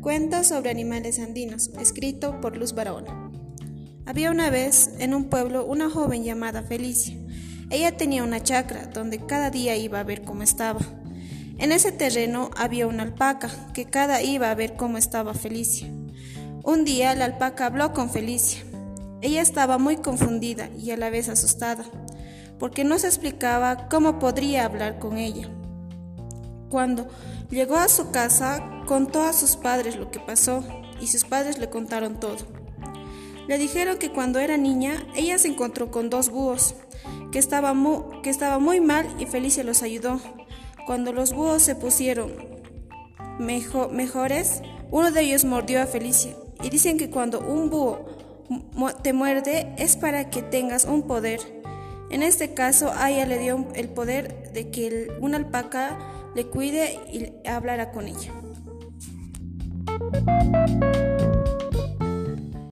Cuento sobre animales andinos, escrito por Luz Barahona. Había una vez en un pueblo una joven llamada Felicia. Ella tenía una chacra donde cada día iba a ver cómo estaba. En ese terreno había una alpaca que cada iba a ver cómo estaba Felicia. Un día la alpaca habló con Felicia. Ella estaba muy confundida y a la vez asustada, porque no se explicaba cómo podría hablar con ella. Cuando llegó a su casa, contó a sus padres lo que pasó y sus padres le contaron todo. Le dijeron que cuando era niña, ella se encontró con dos búhos, que estaba que estaba muy mal y Felicia los ayudó. Cuando los búhos se pusieron mejores, uno de ellos mordió a Felicia. Y dicen que cuando un búho te muerde es para que tengas un poder. En este caso, a ella le dio el poder de que una alpaca le cuide y hablara con ella.